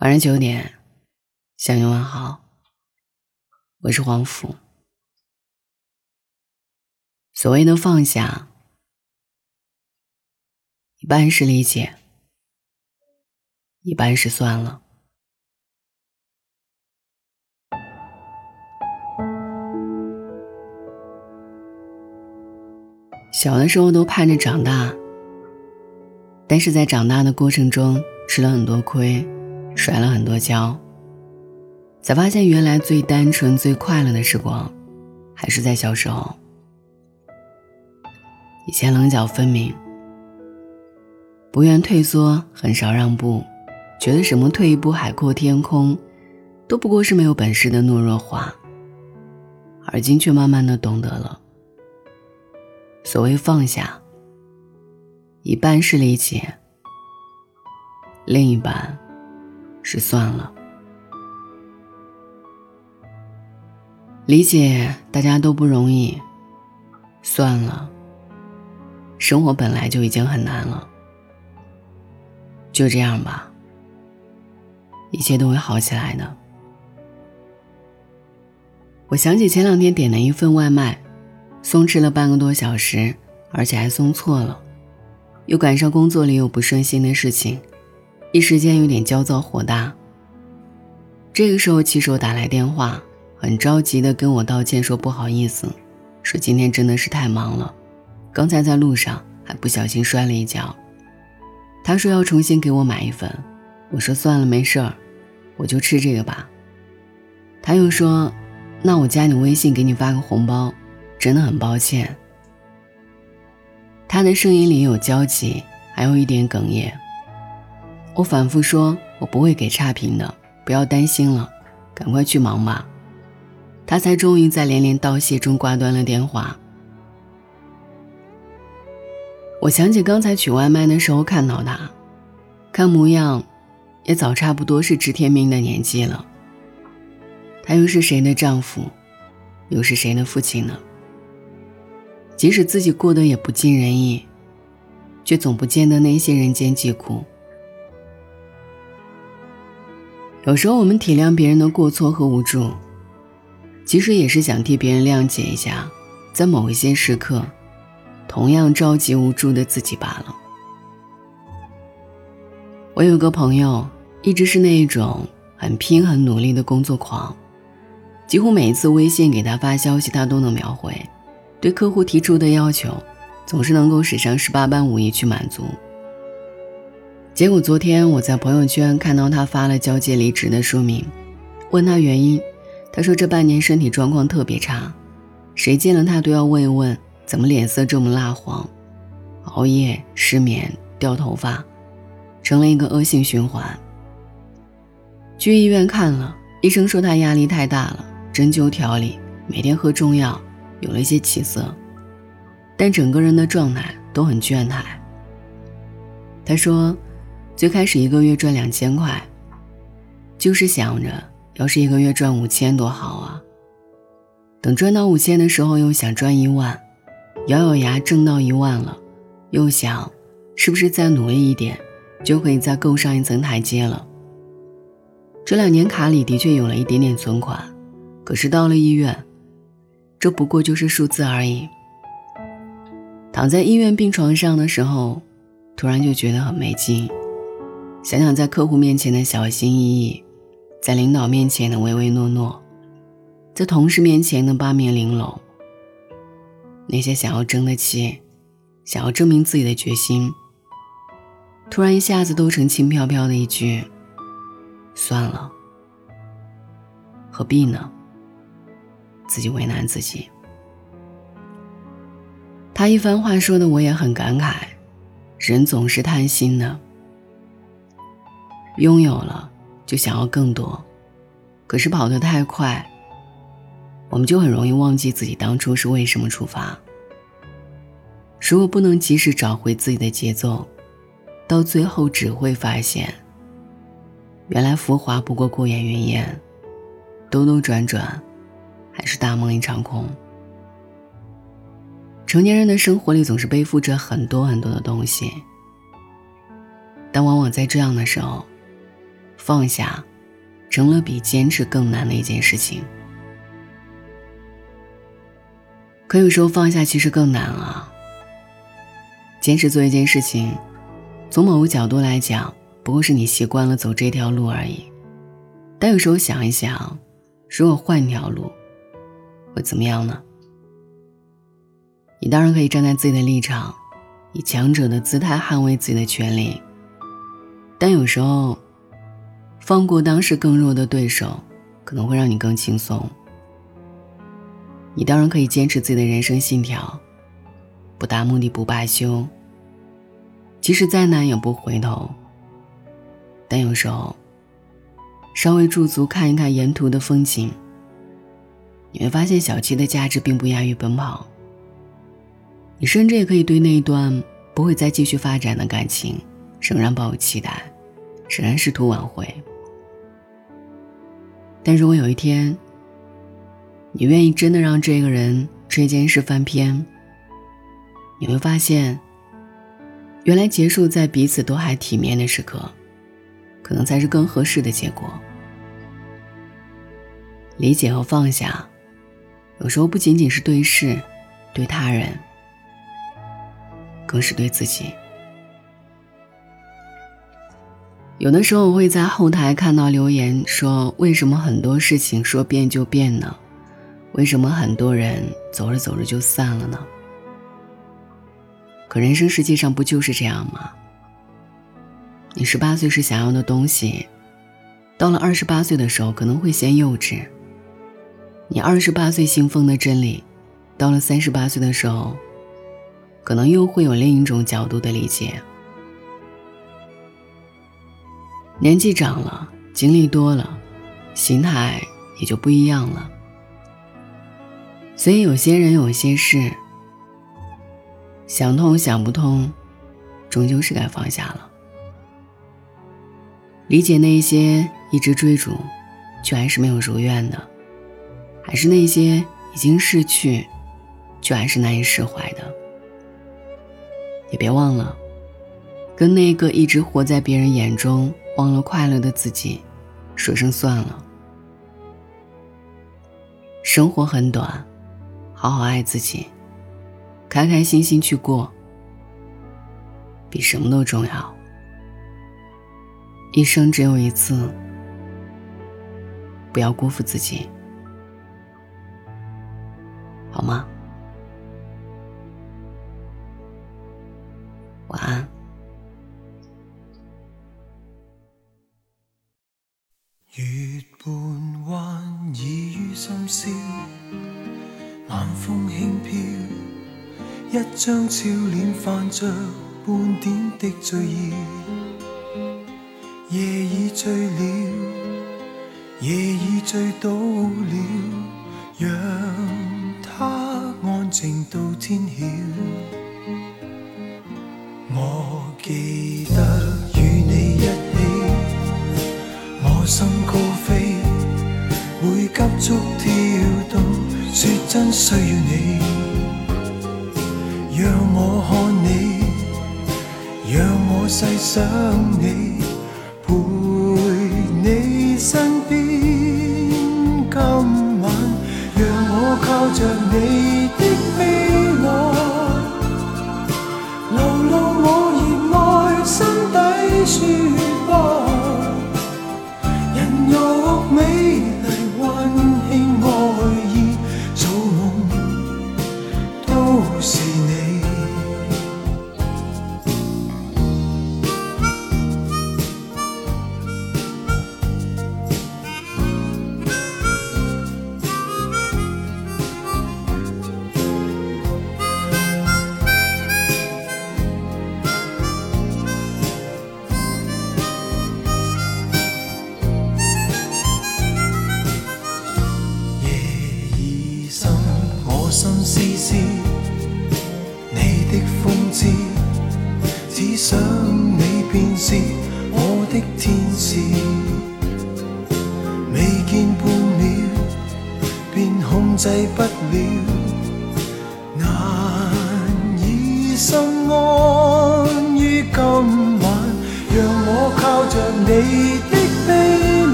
晚上九点，向你问好。我是黄甫。所谓的放下，一半是理解，一半是算了。小的时候都盼着长大，但是在长大的过程中吃了很多亏。摔了很多跤，才发现原来最单纯、最快乐的时光，还是在小时候。以前棱角分明，不愿退缩，很少让步，觉得什么退一步海阔天空，都不过是没有本事的懦弱话。而今却慢慢的懂得了，所谓放下，一半是理解，另一半。是算了，理解大家都不容易，算了，生活本来就已经很难了，就这样吧，一切都会好起来的。我想起前两天点了一份外卖，送迟了半个多小时，而且还送错了，又赶上工作里有不顺心的事情。一时间有点焦躁火大。这个时候，骑手打来电话，很着急的跟我道歉，说不好意思，说今天真的是太忙了，刚才在路上还不小心摔了一跤。他说要重新给我买一份，我说算了，没事儿，我就吃这个吧。他又说，那我加你微信给你发个红包，真的很抱歉。他的声音里有焦急，还有一点哽咽。我反复说：“我不会给差评的，不要担心了，赶快去忙吧。”他才终于在连连道谢中挂断了电话。我想起刚才取外卖的时候看到他，看模样，也早差不多是知天命的年纪了。他又是谁的丈夫，又是谁的父亲呢？即使自己过得也不尽人意，却总不见得那些人间疾苦。有时候我们体谅别人的过错和无助，其实也是想替别人谅解一下，在某一些时刻，同样着急无助的自己罢了。我有个朋友，一直是那一种很拼、很努力的工作狂，几乎每一次微信给他发消息，他都能秒回，对客户提出的要求，总是能够使上十八般武艺去满足。结果昨天我在朋友圈看到他发了交接离职的说明，问他原因，他说这半年身体状况特别差，谁见了他都要问一问怎么脸色这么蜡黄，熬夜、失眠、掉头发，成了一个恶性循环。去医院看了，医生说他压力太大了，针灸调理，每天喝中药，有了一些起色，但整个人的状态都很倦怠。他说。最开始一个月赚两千块，就是想着要是一个月赚五千多好啊。等赚到五千的时候，又想赚一万，咬咬牙挣到一万了，又想是不是再努力一点，就可以再够上一层台阶了。这两年卡里的确有了一点点存款，可是到了医院，这不过就是数字而已。躺在医院病床上的时候，突然就觉得很没劲。想想在客户面前的小心翼翼，在领导面前的唯唯诺诺，在同事面前的八面玲珑，那些想要争的气，想要证明自己的决心，突然一下子都成轻飘飘的一句：“算了，何必呢？”自己为难自己。他一番话说的我也很感慨，人总是贪心的。拥有了，就想要更多，可是跑得太快，我们就很容易忘记自己当初是为什么出发。如果不能及时找回自己的节奏，到最后只会发现，原来浮华不过过眼云烟，兜兜转转，还是大梦一场空。成年人的生活里总是背负着很多很多的东西，但往往在这样的时候。放下，成了比坚持更难的一件事情。可有时候放下其实更难啊。坚持做一件事情，从某个角度来讲，不过是你习惯了走这条路而已。但有时候想一想，如果换条路，会怎么样呢？你当然可以站在自己的立场，以强者的姿态捍卫自己的权利。但有时候，放过当时更弱的对手，可能会让你更轻松。你当然可以坚持自己的人生信条，不达目的不罢休。即使再难也不回头。但有时候，稍微驻足看一看沿途的风景，你会发现小七的价值并不亚于奔跑。你甚至也可以对那一段不会再继续发展的感情，仍然抱有期待，仍然试图挽回。但如果有一天，你愿意真的让这个人这件事翻篇，你会发现，原来结束在彼此都还体面的时刻，可能才是更合适的结果。理解和放下，有时候不仅仅是对事，对他人，更是对自己。有的时候我会在后台看到留言说：“为什么很多事情说变就变呢？”为什么很多人走着走着就散了呢？可人生实际上不就是这样吗？你十八岁时想要的东西，到了二十八岁的时候可能会嫌幼稚；你二十八岁信奉的真理，到了三十八岁的时候，可能又会有另一种角度的理解。年纪长了，经历多了，心态也就不一样了。所以，有些人，有些事，想通想不通，终究是该放下了。理解那些一直追逐，却还是没有如愿的，还是那些已经逝去，却还是难以释怀的。也别忘了，跟那个一直活在别人眼中、忘了快乐的自己，说声算了。生活很短。好好爱自己，开开心心去过，比什么都重要。一生只有一次，不要辜负自己，晚风轻飘，一张俏脸泛着半点的醉意。夜已醉了，夜已醉倒了，让它安静到天晓。我记需要你，让我看你，让我细想你，陪你身边。今晚，让我靠着你心思思你的风姿只想你便是我的天使。未见半秒便控制不了。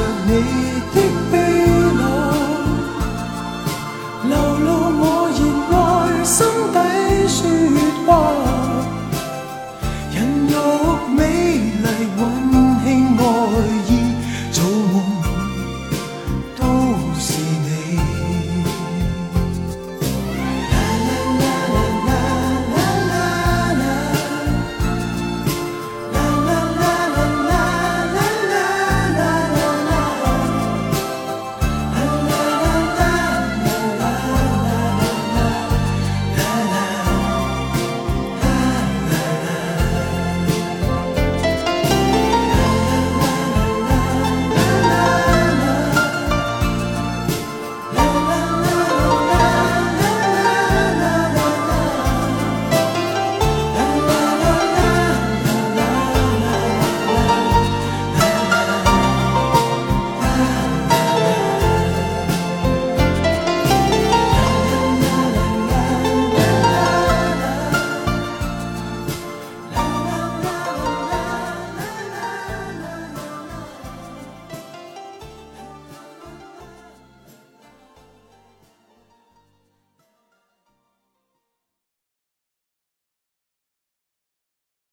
着你的